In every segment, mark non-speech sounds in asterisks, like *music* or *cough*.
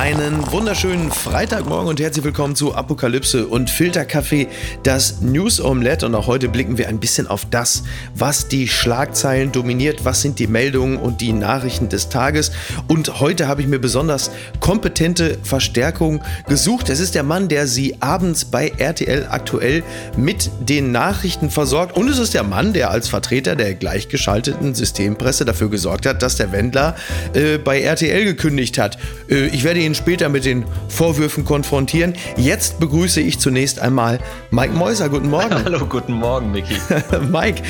Einen wunderschönen Freitagmorgen und herzlich willkommen zu Apokalypse und Filterkaffee, das News Omelette. Und auch heute blicken wir ein bisschen auf das, was die Schlagzeilen dominiert, was sind die Meldungen und die Nachrichten des Tages. Und heute habe ich mir besonders kompetente Verstärkung gesucht. Es ist der Mann, der Sie abends bei RTL aktuell mit den Nachrichten versorgt. Und es ist der Mann, der als Vertreter der gleichgeschalteten Systempresse dafür gesorgt hat, dass der Wendler äh, bei RTL gekündigt hat. Äh, ich werde ihn ihn später mit den Vorwürfen konfrontieren. Jetzt begrüße ich zunächst einmal Mike Mäuser. Guten Morgen. *laughs* Hallo, guten Morgen, Micky. *laughs* Mike,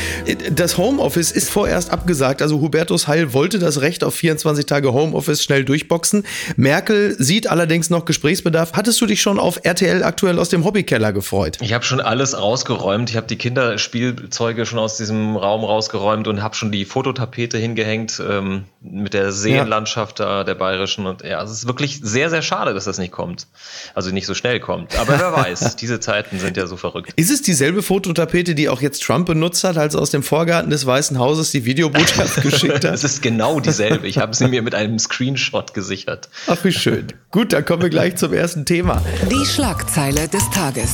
das Homeoffice ist vorerst abgesagt. Also Hubertus Heil wollte das Recht auf 24 Tage Homeoffice schnell durchboxen. Merkel sieht allerdings noch Gesprächsbedarf. Hattest du dich schon auf RTL aktuell aus dem Hobbykeller gefreut? Ich habe schon alles rausgeräumt. Ich habe die Kinderspielzeuge schon aus diesem Raum rausgeräumt und habe schon die Fototapete hingehängt ähm, mit der Seenlandschaft ja. da, der bayerischen. Und ja, es ist wirklich sehr, sehr schade, dass das nicht kommt. Also nicht so schnell kommt. Aber wer *laughs* weiß, diese Zeiten sind ja so verrückt. Ist es dieselbe Fototapete, die auch jetzt Trump benutzt hat, als er aus dem Vorgarten des Weißen Hauses die Videobotschaft *laughs* geschickt hat? Es ist genau dieselbe. Ich habe sie mir mit einem Screenshot gesichert. Ach, wie schön. Gut, dann kommen wir gleich zum ersten Thema. Die Schlagzeile des Tages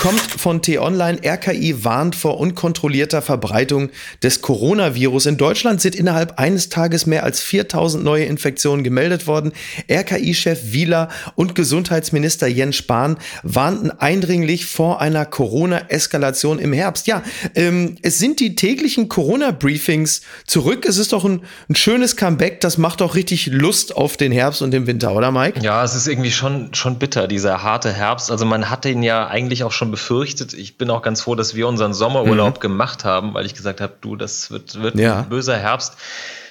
kommt von T-Online. RKI warnt vor unkontrollierter Verbreitung des Coronavirus. In Deutschland sind innerhalb eines Tages mehr als 4000 neue Infektionen gemeldet worden. RKI-Chef Wieler und Gesundheitsminister Jens Spahn warnten eindringlich vor einer Corona-Eskalation im Herbst. Ja, ähm, es sind die täglichen Corona-Briefings zurück. Es ist doch ein, ein schönes Comeback. Das macht doch richtig Lust auf den Herbst und den Winter, oder Mike? Ja, es ist irgendwie schon, schon bitter, dieser harte Herbst. Also man hat den ja eigentlich auch schon befürchtet. Ich bin auch ganz froh, dass wir unseren Sommerurlaub mhm. gemacht haben, weil ich gesagt habe, du, das wird, wird ja. ein böser Herbst.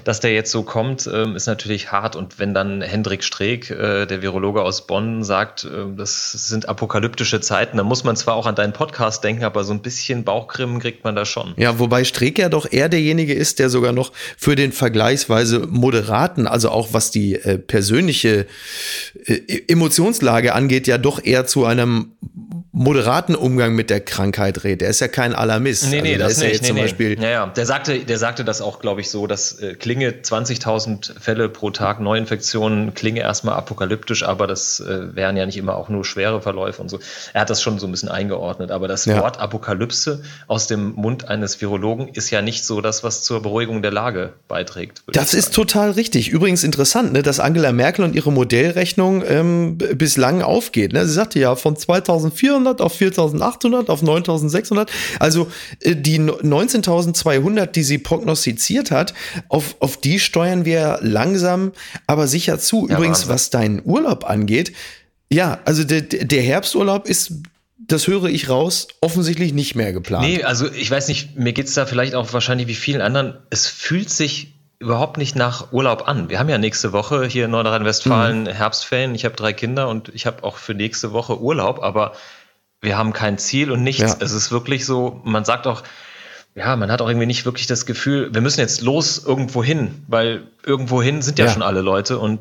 Dass der jetzt so kommt, ähm, ist natürlich hart. Und wenn dann Hendrik Streeck, äh, der Virologe aus Bonn, sagt, äh, das sind apokalyptische Zeiten, dann muss man zwar auch an deinen Podcast denken, aber so ein bisschen Bauchgrimmen kriegt man da schon. Ja, wobei Streeck ja doch eher derjenige ist, der sogar noch für den vergleichsweise moderaten, also auch was die äh, persönliche äh, Emotionslage angeht, ja doch eher zu einem moderaten Umgang mit der Krankheit redet. Er ist ja kein Alarmist. Nee, nee, also, das ist nicht. Ja nee, zum nee. Beispiel ja, ja. Der sagte, der sagte das auch, glaube ich, so, dass äh, Klinge 20.000 Fälle pro Tag Neuinfektionen klinge erstmal apokalyptisch, aber das äh, wären ja nicht immer auch nur schwere Verläufe und so. Er hat das schon so ein bisschen eingeordnet, aber das ja. Wort Apokalypse aus dem Mund eines Virologen ist ja nicht so das, was zur Beruhigung der Lage beiträgt. Das ist total richtig. Übrigens interessant, ne, dass Angela Merkel und ihre Modellrechnung ähm, bislang aufgeht. Ne? Sie sagte ja von 2004 1400 auf 4800 auf 9600. Also äh, die 19.200, die sie prognostiziert hat, auf, auf die steuern wir langsam, aber sicher zu. Ja, Übrigens, Wahnsinn. was deinen Urlaub angeht, ja, also der, der Herbsturlaub ist das höre ich raus, offensichtlich nicht mehr geplant. Nee, also ich weiß nicht, mir geht es da vielleicht auch wahrscheinlich wie vielen anderen. Es fühlt sich überhaupt nicht nach Urlaub an. Wir haben ja nächste Woche hier in Nordrhein-Westfalen mhm. Herbstferien. Ich habe drei Kinder und ich habe auch für nächste Woche Urlaub, aber wir haben kein Ziel und nichts. Ja. Es ist wirklich so, man sagt auch, ja, man hat auch irgendwie nicht wirklich das Gefühl, wir müssen jetzt los irgendwo hin, weil irgendwo hin sind ja, ja. schon alle Leute und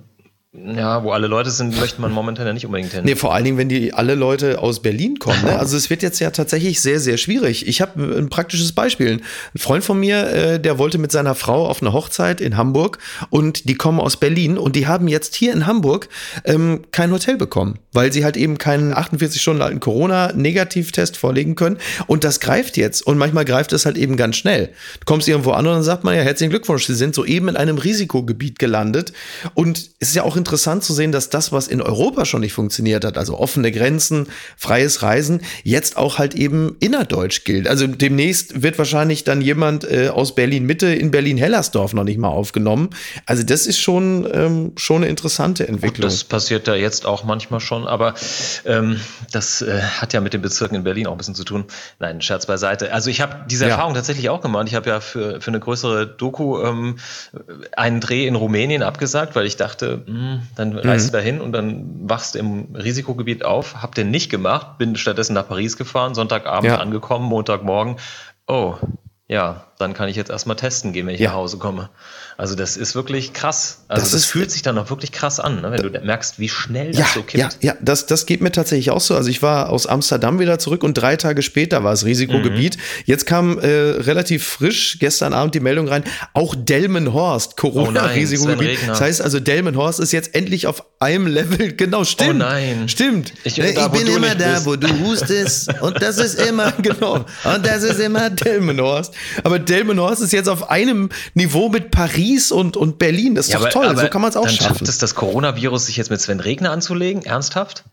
ja, wo alle Leute sind, möchte man momentan ja nicht unbedingt hin. Nee, vor allen Dingen, wenn die alle Leute aus Berlin kommen. Ne? *laughs* Also es wird jetzt ja tatsächlich sehr, sehr schwierig. Ich habe ein praktisches Beispiel. Ein Freund von mir, äh, der wollte mit seiner Frau auf eine Hochzeit in Hamburg und die kommen aus Berlin und die haben jetzt hier in Hamburg ähm, kein Hotel bekommen, weil sie halt eben keinen 48 Stunden alten Corona-Negativtest vorlegen können. Und das greift jetzt. Und manchmal greift es halt eben ganz schnell. Du kommst irgendwo an und dann sagt man ja, herzlichen Glückwunsch, Sie sind soeben in einem Risikogebiet gelandet. Und es ist ja auch interessant zu sehen, dass das, was in Europa schon nicht funktioniert hat, also offene Grenzen, freies Reisen, jetzt auch halt eben innerdeutsch gilt. Also demnächst wird wahrscheinlich dann jemand äh, aus Berlin Mitte in Berlin Hellersdorf noch nicht mal aufgenommen. Also das ist schon ähm, schon eine interessante Entwicklung. das passiert da jetzt auch manchmal schon, aber ähm, das äh, hat ja mit den Bezirken in Berlin auch ein bisschen zu tun. Nein, Scherz beiseite. Also ich habe diese ja. Erfahrung tatsächlich auch gemacht. Ich habe ja für, für eine größere Doku ähm, einen Dreh in Rumänien abgesagt, weil ich dachte, mh, hm, dann reist mhm. du dahin und dann wachst du im Risikogebiet auf. Hab den nicht gemacht, bin stattdessen nach Paris gefahren, Sonntagabend ja. angekommen, Montagmorgen. Oh, ja, dann kann ich jetzt erstmal testen gehen, wenn ich Ja. nach Hause komme. Also das ist wirklich krass. Also Das das, ist- fühlt sich dann auch wirklich krass an, ne? wenn du merkst, wie schnell das Ja, so kippt. ja, ja, das, das geht mir tatsächlich auch so. Also ich war aus Amsterdam wieder zurück und drei Tage später war es Risikogebiet. Mhm. Jetzt kam äh, relativ frisch gestern Abend die Meldung rein, auch Delmenhorst, Oh Corona-Risikogebiet. Regner. das heißt also, Delmenhorst ist jetzt endlich auf einem Level, *laughs* genau, stimmt. Oh nein. Stimmt. Ich- Ne, da, wo bin immer da, bist. wo du hustest und das ist immer, *laughs* genau, und das ist immer Delmenhorst. Aber Delmenhorst ist jetzt auf einem Niveau mit Paris und, und Berlin. Das ist doch toll, so kann man es auch dann schaffen. schafft es das Coronavirus, sich jetzt mit Sven Regner anzulegen? Ernsthaft?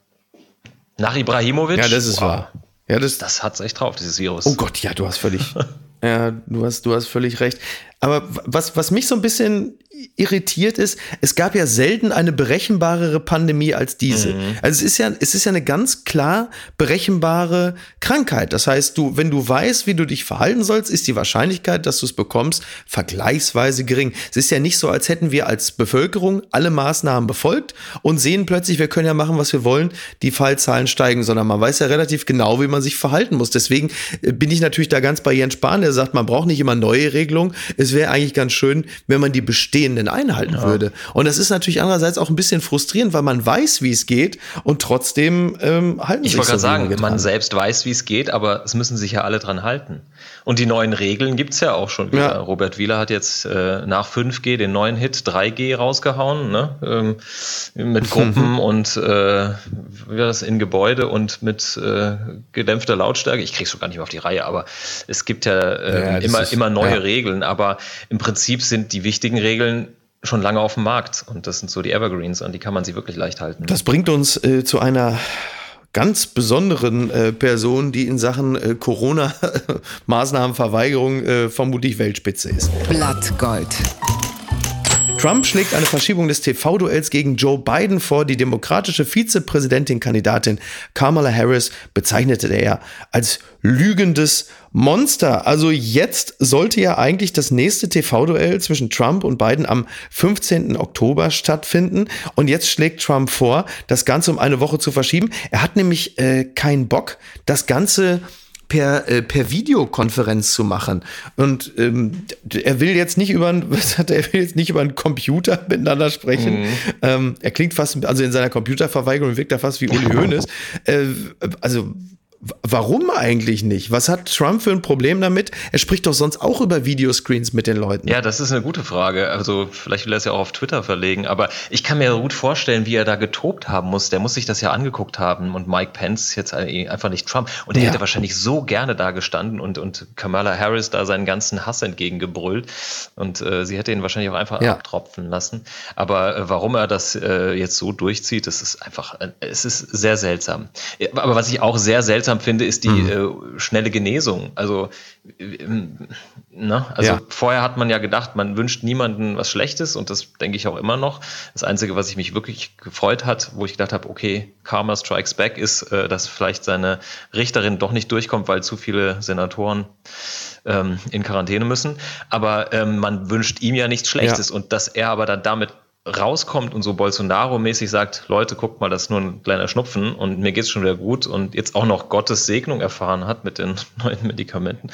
Nach Ibrahimovic? Ja, das ist Wow. wahr. Ja, das, Das hat's echt drauf, dieses Virus. Oh Gott, ja, du hast völlig, *laughs* ja, du hast, du hast völlig recht. Aber was, was mich so ein bisschen irritiert ist, es gab ja selten eine berechenbarere Pandemie als diese. Also es ist ja, es ist ja eine ganz klar berechenbare Krankheit. Das heißt, du, wenn du weißt, wie du dich verhalten sollst, ist die Wahrscheinlichkeit, dass du es bekommst, vergleichsweise gering. Es ist ja nicht so, als hätten wir als Bevölkerung alle Maßnahmen befolgt und sehen plötzlich, wir können ja machen, was wir wollen, die Fallzahlen steigen, sondern man weiß ja relativ genau, wie man sich verhalten muss. Deswegen äh, bin ich natürlich da ganz bei Jens Spahn, der sagt, man braucht nicht immer neue Regelungen. Es wäre eigentlich ganz schön, wenn man die bestehenden einhalten würde. Und das ist natürlich andererseits auch ein bisschen frustrierend, weil man weiß, wie es geht und trotzdem ähm, halten Ich sich wollte so gerade sagen, wenige man selbst weiß, wie es geht, aber es müssen sich ja alle dran halten. Und die neuen Regeln gibt's ja auch schon wieder. Ja. Robert Wieler hat jetzt äh, nach 5G den neuen Hit 3G rausgehauen, ne? ähm, mit Gruppen *laughs* und äh, wie war das in Gebäude und mit äh, gedämpfter Lautstärke. Ich krieg's schon gar nicht mehr auf die Reihe, aber es gibt ja, äh, Ja, immer, immer neue ja. Regeln. Aber im Prinzip sind die wichtigen Regeln schon lange auf dem Markt. Und das sind so die Evergreens, an die kann man sich wirklich leicht halten. Das bringt uns äh, zu einer ganz besonderen äh, Person, die in Sachen äh, Corona-Maßnahmenverweigerung äh, vermutlich Weltspitze ist. Blattgold. Trump schlägt eine Verschiebung des TV-Duells gegen Joe Biden vor. Die demokratische Vizepräsidentin-Kandidatin Kamala Harris bezeichnete er als lügendes Monster. Also jetzt sollte ja eigentlich das nächste TV-Duell zwischen Trump und Biden am 15. Oktober stattfinden. Und jetzt schlägt Trump vor, das Ganze um eine Woche zu verschieben. Er hat nämlich äh, keinen Bock, das Ganze per, äh, per Videokonferenz zu machen. Und ähm, er will jetzt nicht über ein- *laughs* was hat er, er will jetzt nicht über einen Computer *laughs* miteinander sprechen. Ähm, er klingt fast, also in seiner Computerverweigerung wirkt er fast wie Uli *laughs* Hoeneß. Äh, also Warum eigentlich nicht? Was hat Trump für ein Problem damit? Er spricht doch sonst auch über Videoscreens mit den Leuten. Ja, das ist eine gute Frage. Also vielleicht will er es ja auch auf Twitter verlegen, aber ich kann mir gut vorstellen, wie er da getobt haben muss. Der muss sich das ja angeguckt haben und Mike Pence jetzt einfach nicht Trump. Und er Ja. hätte wahrscheinlich so gerne da gestanden und, und Kamala Harris da seinen ganzen Hass entgegengebrüllt. Und äh, sie hätte ihn wahrscheinlich auch einfach Ja. abtropfen lassen. Aber äh, warum er das äh, jetzt so durchzieht, das ist einfach, äh, es ist sehr seltsam. Aber was ich auch sehr seltsam finde, ist die äh, schnelle Genesung. Also, ähm, ne? also Ja. vorher hat man ja gedacht, man wünscht niemandem was Schlechtes und das denke ich auch immer noch. Das Einzige, was ich mich wirklich gefreut hat, wo ich gedacht habe, okay, Karma Strikes Back, ist, äh, dass vielleicht seine Richterin doch nicht durchkommt, weil zu viele Senatoren ähm, in Quarantäne müssen. Aber ähm, man wünscht ihm ja nichts Schlechtes und dass er aber dann damit rauskommt und so Bolsonaro-mäßig sagt, Leute, guckt mal, das ist nur ein kleiner Schnupfen und mir geht's schon wieder gut und jetzt auch noch Gottes Segnung erfahren hat mit den *laughs* neuen Medikamenten,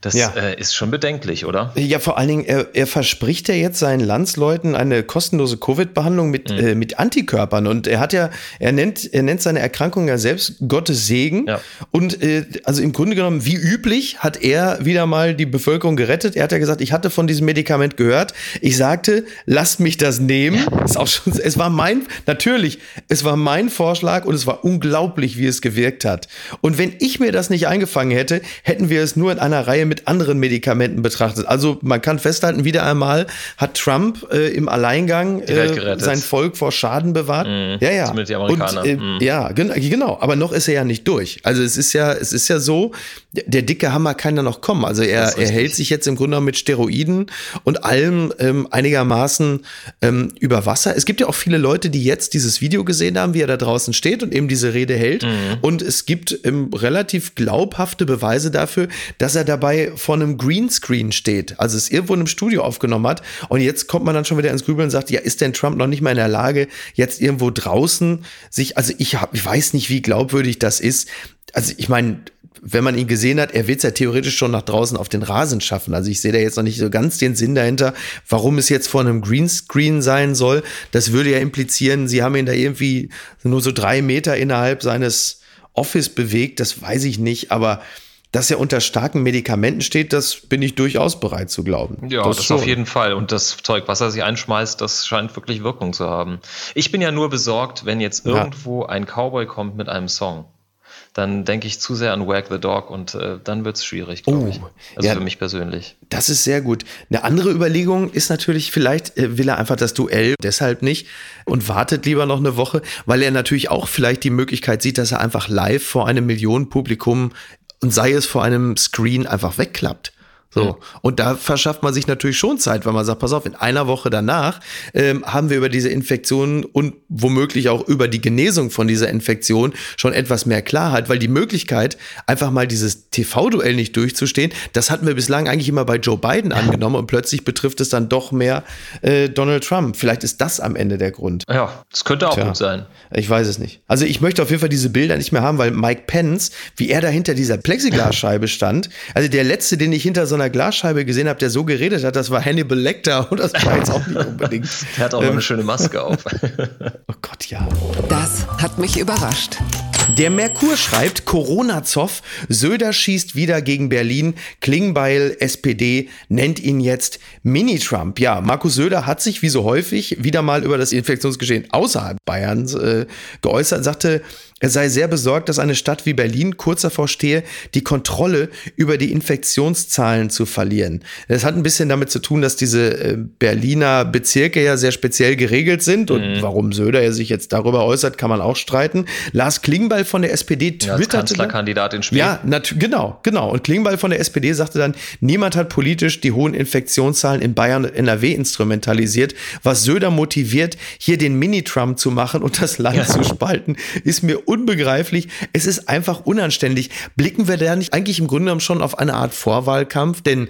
das Ja. äh, ist schon bedenklich, oder? Ja, vor allen Dingen, er, er verspricht ja jetzt seinen Landsleuten eine kostenlose Covid-Behandlung mit, Mhm. äh, mit Antikörpern. Und er hat ja, er nennt, er nennt seine Erkrankung ja selbst Gottes Segen. Ja. Und äh, also im Grunde genommen, wie üblich, hat er wieder mal die Bevölkerung gerettet. Er hat ja gesagt, ich hatte von diesem Medikament gehört. Ich sagte, lasst mich das nehmen. Ist auch schon, es war mein, natürlich, es war mein Vorschlag und es war unglaublich, wie es gewirkt hat. Und wenn ich mir das nicht eingefangen hätte, hätten wir es nur in einer Reihe mit anderen Medikamenten betrachtet. Also man kann festhalten, wieder einmal hat Trump äh, im Alleingang äh, sein Volk vor Schaden bewahrt. Ja, ja. zumindest die Amerikaner. Und, äh, Mhm. Ja, gen genau. Aber noch ist er ja nicht durch. Also es ist ja, es ist ja so, der, dicke Hammer kann ja noch kommen. Also er, er hält sich jetzt im Grunde mit Steroiden und allem ähm, einigermaßen ähm, über Wasser. Es gibt ja auch viele Leute, die jetzt dieses Video gesehen haben, wie er da draußen steht und eben diese Rede hält. Und es gibt ähm, relativ glaubhafte Beweise dafür, dass er dabei vor einem Greenscreen steht. Also es irgendwo in einem Studio aufgenommen hat. Und jetzt kommt man dann schon wieder ins Grübeln und sagt, ja, ist denn Trump noch nicht mal in der Lage, jetzt irgendwo draußen sich, also ich hab, ich weiß nicht, wie glaubwürdig das ist. Also ich meine, wenn man ihn gesehen hat, er wird es ja theoretisch schon nach draußen auf den Rasen schaffen. Also ich sehe da jetzt noch nicht so ganz den Sinn dahinter, warum es jetzt vor einem Greenscreen sein soll. Das würde ja implizieren, sie haben ihn da irgendwie nur so drei Meter innerhalb seines Office bewegt. Das weiß ich nicht, aber dass er unter starken Medikamenten steht, das bin ich durchaus bereit zu glauben. Ja, das, das auf jeden Fall. Und das Zeug, was er sich einschmeißt, das scheint wirklich Wirkung zu haben. Ich bin ja nur besorgt, wenn jetzt irgendwo ja. ein Cowboy kommt mit einem Song dann denke ich zu sehr an Wag the Dog und äh, dann wird es schwierig, glaube oh, ich. Also ja, für mich persönlich. Das ist sehr gut. Eine andere Überlegung ist natürlich, vielleicht äh, will er einfach das Duell deshalb nicht und wartet lieber noch eine Woche, weil er natürlich auch vielleicht die Möglichkeit sieht, dass er einfach live vor einem Millionenpublikum und sei es vor einem Screen einfach wegklappt. So. Und da verschafft man sich natürlich schon Zeit, weil man sagt, pass auf, in einer Woche danach ähm, haben wir über diese Infektion und womöglich auch über die Genesung von dieser Infektion schon etwas mehr Klarheit, weil die Möglichkeit, einfach mal dieses TV-Duell nicht durchzustehen, das hatten wir bislang eigentlich immer bei Joe Biden angenommen und plötzlich betrifft es dann doch mehr äh, Donald Trump. Vielleicht ist das am Ende der Grund. Ja, das könnte auch Tja, gut sein. Ich weiß es nicht. Also ich möchte auf jeden Fall diese Bilder nicht mehr haben, weil Mike Pence, wie er da hinter dieser Plexiglasscheibe stand, also der letzte, den ich hinter so einer Glasscheibe gesehen habe, der so geredet hat, das war Hannibal Lecter und das war jetzt auch nicht unbedingt. *laughs* der hat auch ähm, eine schöne Maske auf. *laughs* oh Gott, ja. Das hat mich überrascht. Der Merkur schreibt, Corona-Zoff, Söder schießt wieder gegen Berlin, Klingbeil, SPD, nennt ihn jetzt Mini-Trump. Ja, Markus Söder hat sich wie so häufig wieder mal über das Infektionsgeschehen außerhalb Bayerns äh, geäußert, sagte, er sei sehr besorgt, dass eine Stadt wie Berlin kurz davor stehe, die Kontrolle über die Infektionszahlen zu verlieren. Das hat ein bisschen damit zu tun, dass diese äh, Berliner Bezirke ja sehr speziell geregelt sind. Und mhm. warum Söder er sich jetzt darüber äußert, kann man auch streiten. Lars Klingbeil von der SPD twitterte. Ja, Kanzlerkandidat in Spiel. Ja, genau, genau. Und Klingbeil von der SPD sagte dann, niemand hat politisch die hohen Infektionszahlen in Bayern und NRW instrumentalisiert. Was Söder motiviert, hier den Mini-Trump zu machen und das Land ja. zu spalten, ist mir unbegreiflich. Es ist einfach unanständig. Blicken wir da nicht eigentlich im Grunde genommen schon auf eine Art Vorwahlkampf? Denn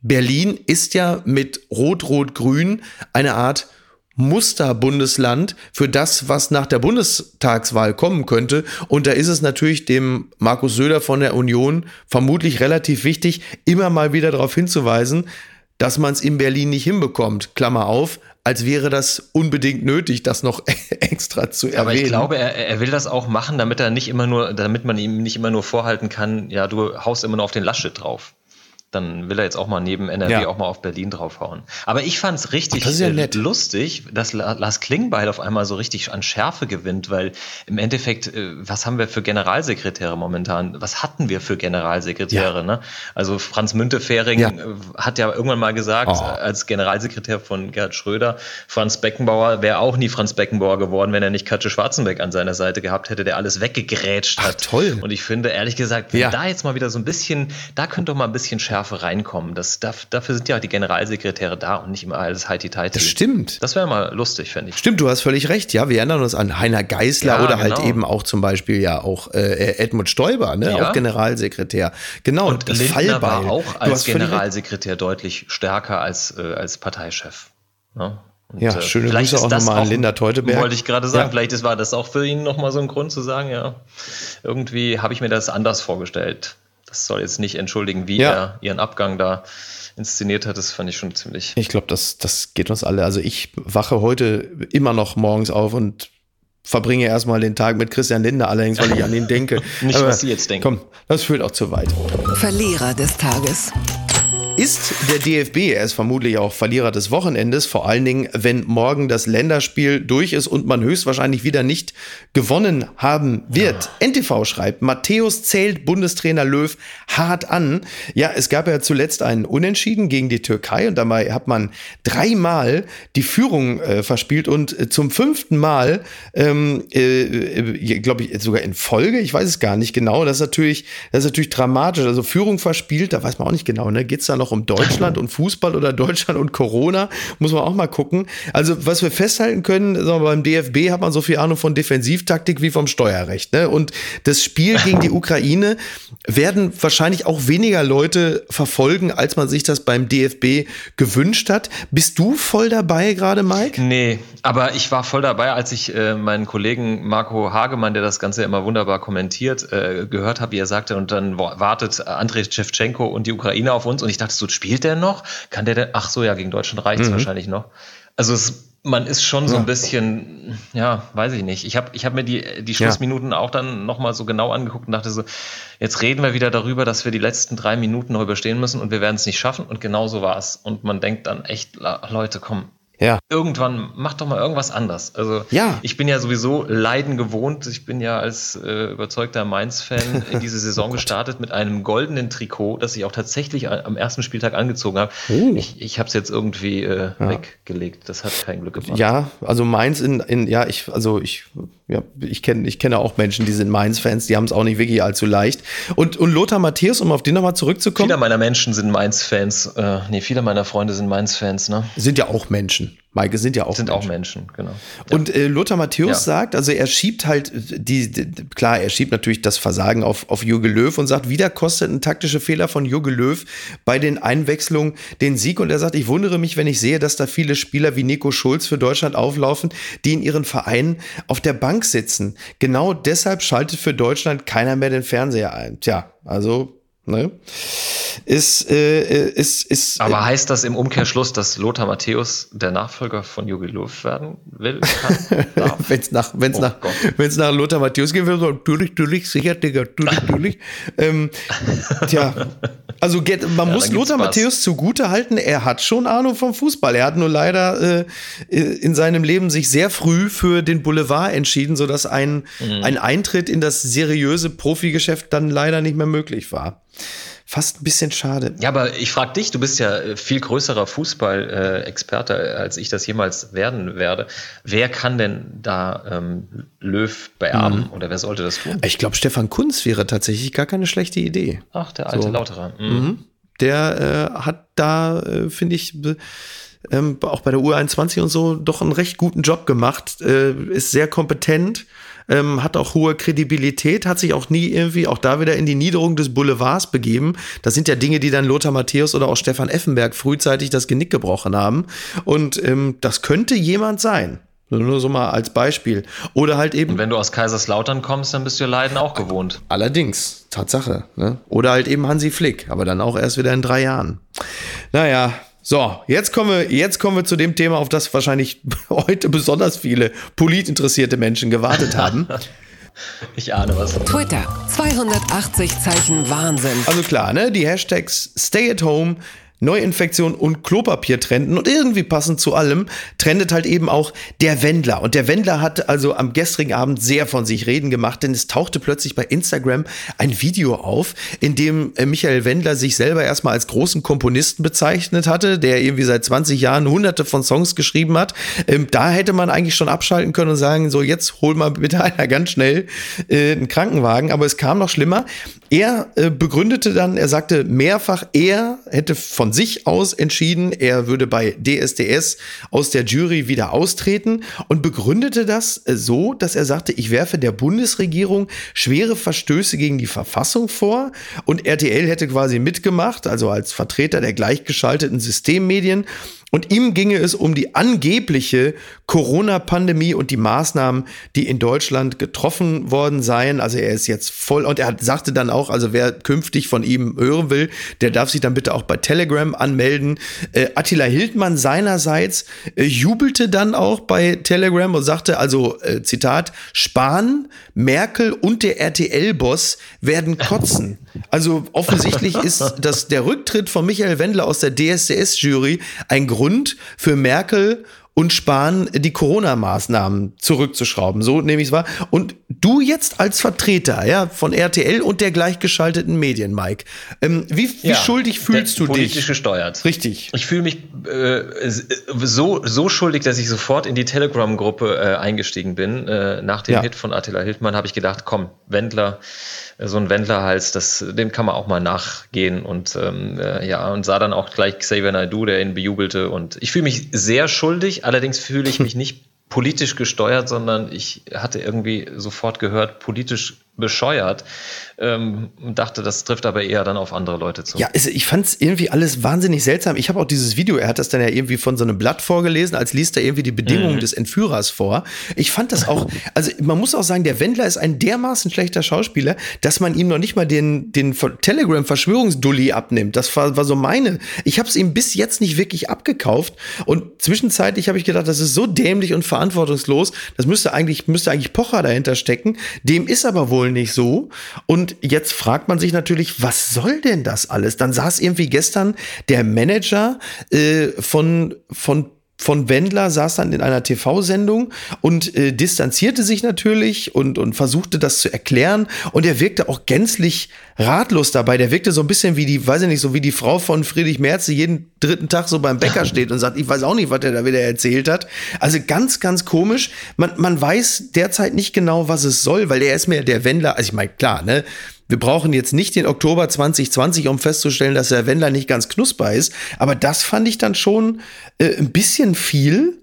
Berlin ist ja mit Rot-Rot-Grün eine Art Musterbundesland für das, was nach der Bundestagswahl kommen könnte. Und da ist es natürlich dem Markus Söder von der Union vermutlich relativ wichtig, immer mal wieder darauf hinzuweisen, dass man es in Berlin nicht hinbekommt. Klammer auf, als wäre das unbedingt nötig, das noch *laughs* extra zu erwähnen. Aber ich glaube, er, er, will das auch machen, damit er nicht immer nur, damit man ihm nicht immer nur vorhalten kann, ja, du haust immer nur auf den Laschet drauf dann will er jetzt auch mal neben NRW ja. auch mal auf Berlin draufhauen. Aber ich fand es richtig das ja äh, lustig, dass Lars Klingbeil auf einmal so richtig an Schärfe gewinnt, weil im Endeffekt, äh, was haben wir für Generalsekretäre momentan? Was hatten wir für Generalsekretäre? Ja. Ne? Also Franz Müntefering. Äh, hat ja irgendwann mal gesagt, oh. als Generalsekretär von Gerhard Schröder, Franz Beckenbauer wäre auch nie Franz Beckenbauer geworden, wenn er nicht Katja Schwarzenbeck an seiner Seite gehabt hätte, der alles weggegrätscht hat. Ach, toll. Und ich finde, ehrlich gesagt, wenn da jetzt mal wieder so ein bisschen, da könnte doch mal ein bisschen Schärfe Schärfe reinkommen. Das, dafür sind ja die Generalsekretäre da und nicht immer alles heiti Das stimmt. Das wäre mal lustig, fände ich. Stimmt, du hast völlig recht. Ja, wir erinnern uns an Heiner Geißler ja, oder halt genau. halt eben auch zum Beispiel ja auch äh, Edmund Stoiber, ne? Ja. auch Generalsekretär. Genau, und das Lindner Fallbeil. war auch als Generalsekretär deutlich stärker als, äh, als Parteichef. Ne? Und ja, äh, schöne Grüße auch nochmal an Linda Teuteberg. Wollte ich gerade sagen, ja. vielleicht war das auch für ihn nochmal so ein Grund zu sagen, ja, irgendwie habe ich mir das anders vorgestellt das soll jetzt nicht entschuldigen, wie ja. er ihren Abgang da inszeniert hat. Das fand ich schon ziemlich. Ich glaube, das, das geht uns alle. Also ich wache heute immer noch morgens auf und verbringe erstmal den Tag mit Christian Lindner, allerdings, weil ich an ihn denke. *laughs* nicht, Aber, was Sie jetzt denken. Komm, das führt auch zu weit. Verlierer des Tages ist der DFB. Er ist vermutlich auch Verlierer des Wochenendes, vor allen Dingen, wenn morgen das Länderspiel durch ist und man höchstwahrscheinlich wieder nicht gewonnen haben wird. Ja. NTV schreibt, Matthäus zählt Bundestrainer Löw hart an. Ja, es gab ja zuletzt einen Unentschieden gegen die Türkei und dabei hat man dreimal die Führung äh, verspielt und äh, zum fünften Mal, ähm, äh, äh glaube ich, sogar in Folge, ich weiß es gar nicht genau, das ist natürlich, das ist natürlich dramatisch. Also Führung verspielt, da weiß man auch nicht genau, ne? Geht's da noch noch um Deutschland und Fußball oder Deutschland und Corona? Muss man auch mal gucken. Also, was wir festhalten können, sagen wir, beim DFB hat man so viel Ahnung von Defensivtaktik wie vom Steuerrecht. Ne? Und das Spiel *laughs* gegen die Ukraine werden wahrscheinlich auch weniger Leute verfolgen, als man sich das beim DFB gewünscht hat. Bist du voll dabei gerade, Mike? Nee, aber ich war voll dabei, als ich äh, meinen Kollegen Marco Hagemann, der das Ganze immer wunderbar kommentiert, äh, gehört habe, wie er sagte, und dann wartet Andrei Shevchenko und die Ukraine auf uns. Und ich dachte so, spielt der noch? Kann der denn? Ach so, ja, gegen Deutschland reicht es mhm. wahrscheinlich noch. Also es, man ist schon so ein bisschen, ja, weiß ich nicht. Ich habe ich hab mir die, die Schlussminuten ja. auch dann nochmal so genau angeguckt und dachte so, jetzt reden wir wieder darüber, dass wir die letzten drei Minuten noch überstehen müssen und wir werden es nicht schaffen. Und genau so war es. Und man denkt dann echt, Leute, komm, ja. Irgendwann mach doch mal irgendwas anders. Also ja. ich bin ja sowieso Leiden gewohnt. Ich bin ja als äh, überzeugter Mainz-Fan in diese *laughs* Saison oh gestartet mit einem goldenen Trikot, das ich auch tatsächlich am ersten Spieltag angezogen habe. Oh. Ich, ich habe es jetzt irgendwie äh, ja. weggelegt. Das hat kein Glück gemacht. Ja, also Mainz in, in ja, ich, also ich, ja, ich kenne ich kenne auch Menschen, die sind Mainz-Fans, die haben es auch nicht wirklich allzu leicht. Und, und Lothar Matthäus, um auf den nochmal zurückzukommen. Viele meiner Menschen sind Mainz-Fans. Äh, nee, viele meiner Freunde sind Mainz-Fans, ne? Sind ja auch Menschen. Maike sind ja auch sind Menschen. auch Menschen, genau. Und äh, Lothar Matthäus ja. sagt, also er schiebt halt die, die, klar, er schiebt natürlich das Versagen auf, auf Jürgen Löw und sagt, wieder kostet ein taktischer Fehler von Jürgen Löw bei den Einwechslungen den Sieg. Und er sagt, ich wundere mich, wenn ich sehe, dass da viele Spieler wie Nico Schulz für Deutschland auflaufen, die in ihren Vereinen auf der Bank sitzen. Genau deshalb schaltet für Deutschland keiner mehr den Fernseher ein. Tja, also Ne? Ist, äh, ist, ist, Aber äh, heißt das im Umkehrschluss, dass Lothar Matthäus der Nachfolger von Jogi Löw werden will? *laughs* wenn es nach, wenn's oh nach, wenn's nach Lothar Matthäus gehen würde, so, natürlich, natürlich, sicher, Digga, natürlich, natürlich. ähm, tja, also man *laughs* ja, muss Lothar Matthäus zugute halten, er hat schon Ahnung vom Fußball. Er hat nur leider äh, in seinem Leben sich sehr früh für den Boulevard entschieden, sodass ein, mhm. ein Eintritt in das seriöse Profigeschäft dann leider nicht mehr möglich war fast ein bisschen schade. Ja, aber ich frage dich, du bist ja äh, viel größerer Fußball-Experte, äh, als ich das jemals werden werde. Wer kann denn da ähm, Löw beerben mhm. oder wer sollte das tun? Ich glaube, Stefan Kunz wäre tatsächlich gar keine schlechte Idee. Ach, der alte so. Lauterer. Mhm. Mhm. Der äh, hat da, äh, finde ich, ähm, auch bei der U21 und so doch einen recht guten Job gemacht, äh, ist sehr kompetent ähm, hat auch hohe Kredibilität, hat sich auch nie irgendwie, auch da wieder in die Niederung des Boulevards begeben. Das sind ja Dinge, die dann Lothar Matthäus oder auch Stefan Effenberg frühzeitig das Genick gebrochen haben. Und ähm, das könnte jemand sein. Nur so mal als Beispiel. Oder halt eben. Und wenn du aus Kaiserslautern kommst, dann bist du Leiden auch gewohnt. Allerdings, Tatsache. Ne? Oder halt eben Hansi Flick, aber dann auch erst wieder in drei Jahren. Naja, so, jetzt kommen wir, jetzt kommen wir zu dem Thema, auf das wahrscheinlich *laughs* heute besonders viele politinteressierte Menschen gewartet haben. *laughs* Ich ahne was. Twitter, 280 Zeichen Wahnsinn. Also klar, ne? Die Hashtags Stay at Home, Neuinfektion und Klopapier trenden und irgendwie passend zu allem trendet halt eben auch der Wendler. Und der Wendler hat also am gestrigen Abend sehr von sich reden gemacht, denn es tauchte plötzlich bei Instagram ein Video auf, in dem äh, Michael Wendler sich selber erstmal als großen Komponisten bezeichnet hatte, der irgendwie seit 20 Jahren hunderte von Songs geschrieben hat. Ähm, da hätte man eigentlich schon abschalten können und sagen, so jetzt hol mal bitte *laughs* einer ganz schnell äh, einen Krankenwagen. Aber es kam noch schlimmer. Er äh, begründete dann, er sagte mehrfach, er hätte von sich aus entschieden, er würde bei DSDS aus der Jury wieder austreten und begründete das äh, so, dass er sagte, ich werfe der Bundesregierung schwere Verstöße gegen die Verfassung vor. Und RTL hätte quasi mitgemacht, also als Vertreter der gleichgeschalteten Systemmedien und ihm ginge es um die angebliche Corona-Pandemie und die Maßnahmen, die in Deutschland getroffen worden seien. Also er ist jetzt voll und er sagte dann auch, also wer künftig von ihm hören will, der darf sich dann bitte auch bei Telegram anmelden. Äh, Attila Hildmann seinerseits äh, jubelte dann auch bei Telegram und sagte also, äh, Zitat, Spahn, Merkel und der RTL-Boss werden kotzen. Also offensichtlich ist das der Rücktritt von Michael Wendler aus der DSDS-Jury ein Grund für Merkel und Spahn die Corona-Maßnahmen zurückzuschrauben. So nehme ich es wahr. Und du jetzt als Vertreter ja, von RTL und der gleichgeschalteten Medien, Mike, ähm, wie, wie ja, schuldig fühlst du politisch dich? Politisch gesteuert. Richtig. Ich fühle mich äh, so, so schuldig, dass ich sofort in die Telegram-Gruppe äh, eingestiegen bin. Äh, nach dem ja. Hit von Attila Hildmann habe ich gedacht, komm, Wendler, so ein Wendlerhals, das, dem kann man auch mal nachgehen und ähm, äh, ja, und sah dann auch gleich Xavier Naidoo, der ihn bejubelte und ich fühle mich sehr schuldig, allerdings fühle ich mich nicht politisch gesteuert, sondern ich hatte irgendwie sofort gehört, politisch bescheuert ähm, dachte, das trifft aber eher dann auf andere Leute zu. Ja, ich fand es irgendwie alles wahnsinnig seltsam. Ich habe auch dieses Video, er hat das dann ja irgendwie von so einem Blatt vorgelesen, als liest er irgendwie die Bedingungen mhm. des Entführers vor. Ich fand das auch, also man muss auch sagen, der Wendler ist ein dermaßen schlechter Schauspieler, dass man ihm noch nicht mal den, den Telegram-Verschwörungsdulli abnimmt. Das war, war so meine. Ich habe es ihm bis jetzt nicht wirklich abgekauft und zwischenzeitlich habe ich gedacht, das ist so dämlich und verantwortungslos, das müsste eigentlich, müsste eigentlich Pocher dahinter stecken. Dem ist aber wohl wohl nicht so. Und jetzt fragt man sich natürlich, was soll denn das alles? Dann saß irgendwie gestern der Manager äh, von, von von Wendler saß dann in einer TV-Sendung und äh, distanzierte sich natürlich und, und versuchte das zu erklären. Und er wirkte auch gänzlich ratlos dabei. Der wirkte so ein bisschen wie die, weiß ich nicht, so wie die Frau von Friedrich Merz, die jeden dritten Tag so beim Bäcker *laughs* steht und sagt, ich weiß auch nicht, was er da wieder erzählt hat. Also ganz, ganz komisch. Man, man weiß derzeit nicht genau, was es soll, weil der ist mir der Wendler, also ich meine, klar, ne? Wir brauchen jetzt nicht den Oktober 2020, um festzustellen, dass der Wendler nicht ganz knusper ist. Aber das fand ich dann schon äh, ein bisschen viel.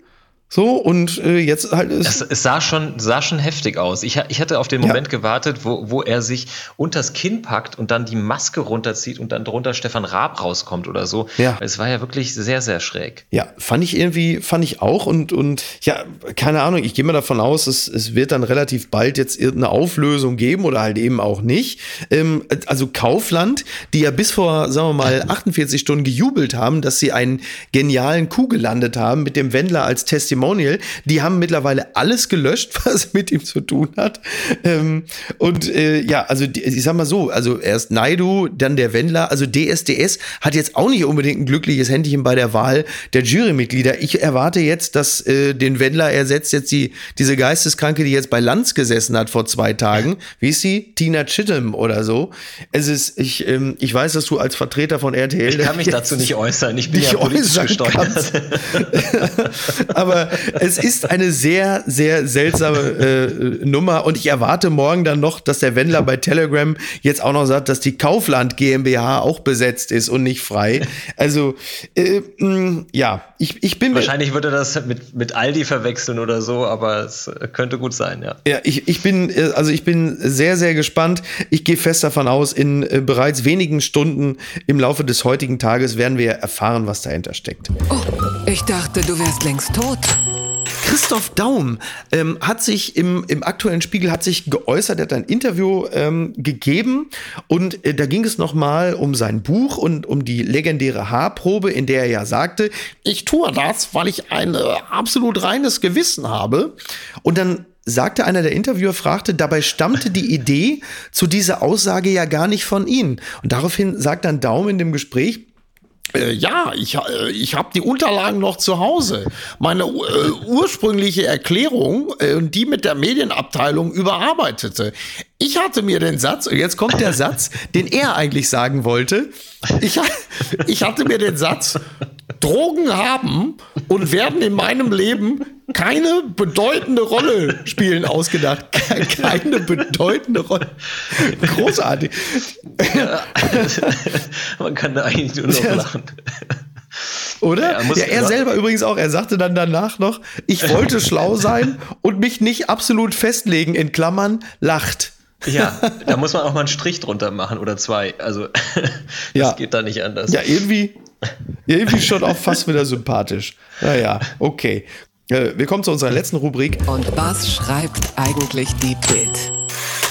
So, und äh, jetzt halt ist. Es, es, sah, schon, sah schon heftig aus. Ich, ich hatte auf den Moment ja. gewartet, wo, wo er sich unters Kinn packt und dann die Maske runterzieht und dann drunter Stefan Raab rauskommt oder so. Ja. Es war ja wirklich sehr, sehr schräg. Ja, fand ich irgendwie, fand ich auch. Und, und ja, keine Ahnung, ich gehe mal davon aus, es, es wird dann relativ bald jetzt irgendeine Auflösung geben oder halt eben auch nicht. Ähm, also Kaufland, die ja bis vor, sagen wir mal, *laughs* 48 Stunden gejubelt haben, dass sie einen genialen Coup gelandet haben mit dem Wendler als Testimonial Testimonial. Die haben mittlerweile alles gelöscht, *laughs* was mit ihm zu tun hat. Ähm, und äh, ja, also ich sag mal so, also erst Naidu, dann der Wendler, also DSDS hat jetzt auch nicht unbedingt ein glückliches Händchen bei der Wahl der Jurymitglieder. Ich erwarte jetzt, dass äh, den Wendler ersetzt jetzt die diese Geisteskranke, die jetzt bei Lanz gesessen hat vor zwei Tagen. Wie ist sie? Tina Chittum oder so. Es ist, ich, ähm, ich weiß, dass du als Vertreter von RTL. Ich kann mich *laughs* dazu nicht äußern. Ich bin ja politisch gesteuert. *laughs* Aber es ist eine sehr, sehr seltsame äh, Nummer und ich erwarte morgen dann noch, dass der Wendler bei Telegram jetzt auch noch sagt, dass die Kaufland GmbH auch besetzt ist und nicht frei. Also, äh, mh, ja, ich, ich bin. Wahrscheinlich würde das mit, mit Aldi verwechseln oder so, aber es könnte gut sein, ja. Ja, ich, ich bin, äh, also ich bin sehr, sehr gespannt. Ich gehe fest davon aus, in äh, bereits wenigen Stunden im Laufe des heutigen Tages werden wir erfahren, was dahinter steckt. Oh, ich dachte, du wärst längst tot. Christoph Daum ähm, hat sich im, im aktuellen Spiegel hat sich geäußert, er hat ein Interview ähm, gegeben und äh, da ging es nochmal um sein Buch und um die legendäre Haarprobe, in der er ja sagte, ich tue das, weil ich ein äh, absolut reines Gewissen habe. Und dann sagte einer der Interviewer, fragte, dabei stammte die Idee zu dieser Aussage ja gar nicht von Ihnen. Und daraufhin sagt dann Daum in dem Gespräch, äh, ja, ich, äh, ich habe die Unterlagen noch zu Hause. Meine äh, ursprüngliche Erklärung, äh, die mit der Medienabteilung überarbeitete. Ich hatte mir den Satz, und jetzt kommt der *laughs* Satz, den er eigentlich sagen wollte. Ich, ich hatte mir den Satz, Drogen haben und werden in meinem Leben keine bedeutende Rolle spielen ausgedacht. Keine bedeutende Rolle. Großartig. Ja, man kann da eigentlich nur noch lachen. Oder? Ja, ja, er selber übrigens auch. Er sagte dann danach noch, ich wollte schlau sein und mich nicht absolut festlegen, in Klammern, lacht. Ja, da muss man auch mal einen Strich drunter machen oder zwei. Also, *laughs* das ja. geht da nicht anders. Ja, irgendwie, irgendwie schon auch fast wieder sympathisch. Naja, okay. Äh, wir kommen zu unserer letzten Rubrik. Und was schreibt eigentlich die Bild?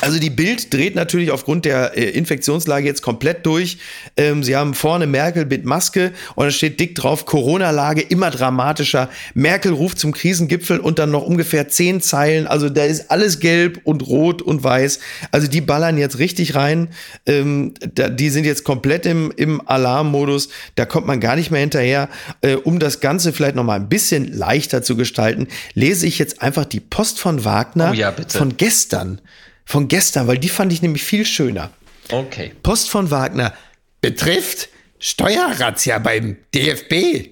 Also die Bild dreht natürlich aufgrund der äh, Infektionslage jetzt komplett durch. Ähm, sie haben vorne Merkel mit Maske und da steht dick drauf, Corona-Lage immer dramatischer. Merkel ruft zum Krisengipfel und dann noch ungefähr zehn Zeilen. Also da ist alles gelb und rot und weiß. Also die ballern jetzt richtig rein. Ähm, da, die sind jetzt komplett im, im Alarmmodus. Da kommt man gar nicht mehr hinterher. Äh, um das Ganze vielleicht noch mal ein bisschen leichter zu gestalten, lese ich jetzt einfach die Post von Wagner Oh ja, bitte. von gestern von gestern, weil die fand ich nämlich viel schöner. Okay. Post von Wagner betrifft Steuerrazzia beim DFB.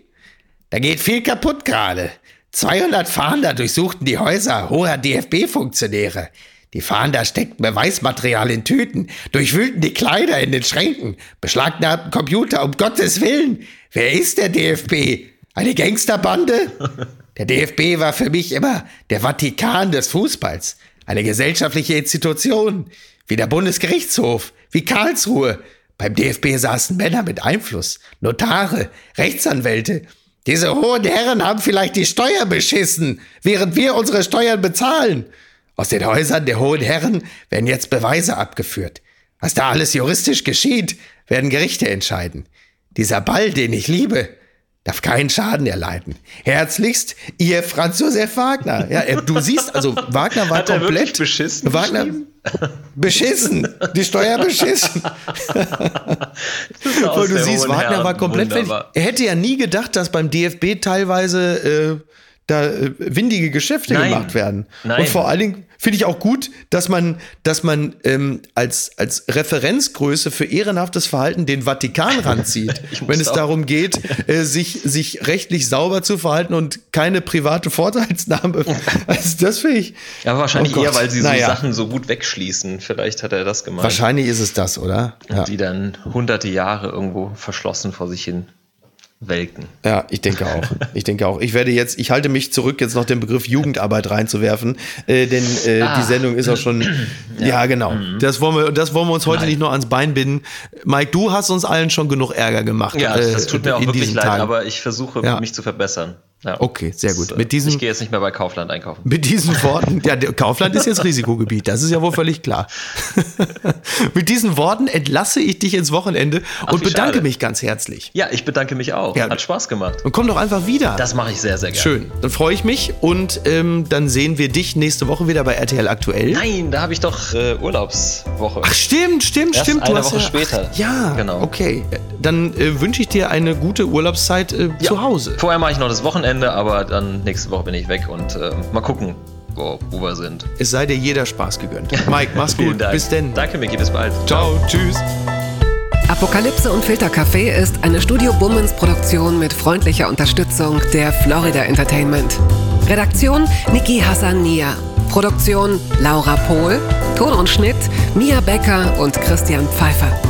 Da geht viel kaputt gerade. 200 Fahnder durchsuchten die Häuser hoher DFB-Funktionäre. Die Fahnder steckten Beweismaterial in Tüten, durchwühlten die Kleider in den Schränken, beschlagnahmten Computer, um Gottes Willen. Wer ist der DFB? Eine Gangsterbande? *laughs* Der DFB war für mich immer der Vatikan des Fußballs. Eine gesellschaftliche Institution, wie der Bundesgerichtshof, wie Karlsruhe. Beim DFB saßen Männer mit Einfluss, Notare, Rechtsanwälte. Diese hohen Herren haben vielleicht die Steuer beschissen, während wir unsere Steuern bezahlen. Aus den Häusern der hohen Herren werden jetzt Beweise abgeführt. Was da alles juristisch geschieht, werden Gerichte entscheiden. Dieser Ball, den ich liebe, darf keinen Schaden erleiden. Herzlichst, ihr Franz Josef Wagner. Ja, er- du siehst, also Wagner war Hat er komplett beschissen Wagner beschissen, die Steuer beschissen. *laughs* Weil du siehst, Wagner war komplett fertig. Er hätte ja nie gedacht, dass beim DFB teilweise äh, da äh, windige Geschäfte Nein. gemacht werden. Nein. Und vor allen Dingen finde ich auch gut, dass man, dass man ähm, als, als Referenzgröße für ehrenhaftes Verhalten den Vatikan *laughs* ranzieht, wenn es auch- darum geht, *laughs* äh, sich, sich rechtlich sauber zu verhalten und keine private Vorteilsnahme. *laughs* Also das finde ich. Aber wahrscheinlich Oh eher, weil sie Naja. so Sachen so gut wegschließen. Vielleicht hat er das gemeint. Wahrscheinlich ist es das, oder? Ja. Die dann hunderte Jahre irgendwo verschlossen vor sich hin welken. Ja, ich denke auch. Ich denke auch. Ich werde jetzt, ich halte mich zurück, jetzt noch den Begriff Jugendarbeit reinzuwerfen, äh, denn äh, Ah. die Sendung ist auch schon. *clears throat* ja, genau. Mhm. Das wollen wir, das wollen wir uns heute nicht nur ans Bein binden. Mike, du hast uns allen schon genug Ärger gemacht. Ja, äh, das tut mir auch wirklich leid, Tagen. aber ich versuche, Ja. mich zu verbessern. Ja. Okay, sehr gut. Äh, Mit diesem- ich gehe jetzt nicht mehr bei Kaufland einkaufen. Mit diesen Worten, ja, Kaufland ist jetzt Risikogebiet, das ist ja wohl völlig klar. *laughs* Mit diesen Worten entlasse ich dich ins Wochenende und wie bedanke schade. mich ganz herzlich. Ja, ich bedanke mich auch. Ja. Hat Spaß gemacht. Und komm doch einfach wieder. Das mache ich sehr, sehr gerne. Schön. Dann freue ich mich und ähm, dann sehen wir dich nächste Woche wieder bei RTL Aktuell. Nein, da habe ich doch äh, Urlaubswoche. Ach stimmt, stimmt, Erst stimmt. eine hast Woche ja, später. Ach, ja, Genau. Okay, dann äh, wünsche ich dir eine gute Urlaubszeit äh, zu Hause. Vorher mache ich noch das Wochenende, aber dann nächste Woche bin ich weg und äh, mal gucken, wo, wo wir sind. Es sei dir jeder Spaß gegönnt. *laughs* Mike, mach's gut. Dank. Bis denn. Danke, Miki, bis bald. Ciao, tschüss. Apokalypse und Filtercafé ist eine Studio Bummens Produktion mit freundlicher Unterstützung der Florida Entertainment. Redaktion Niki Hassania. Produktion Laura Pohl. Ton und Schnitt Mia Becker und Christian Pfeiffer.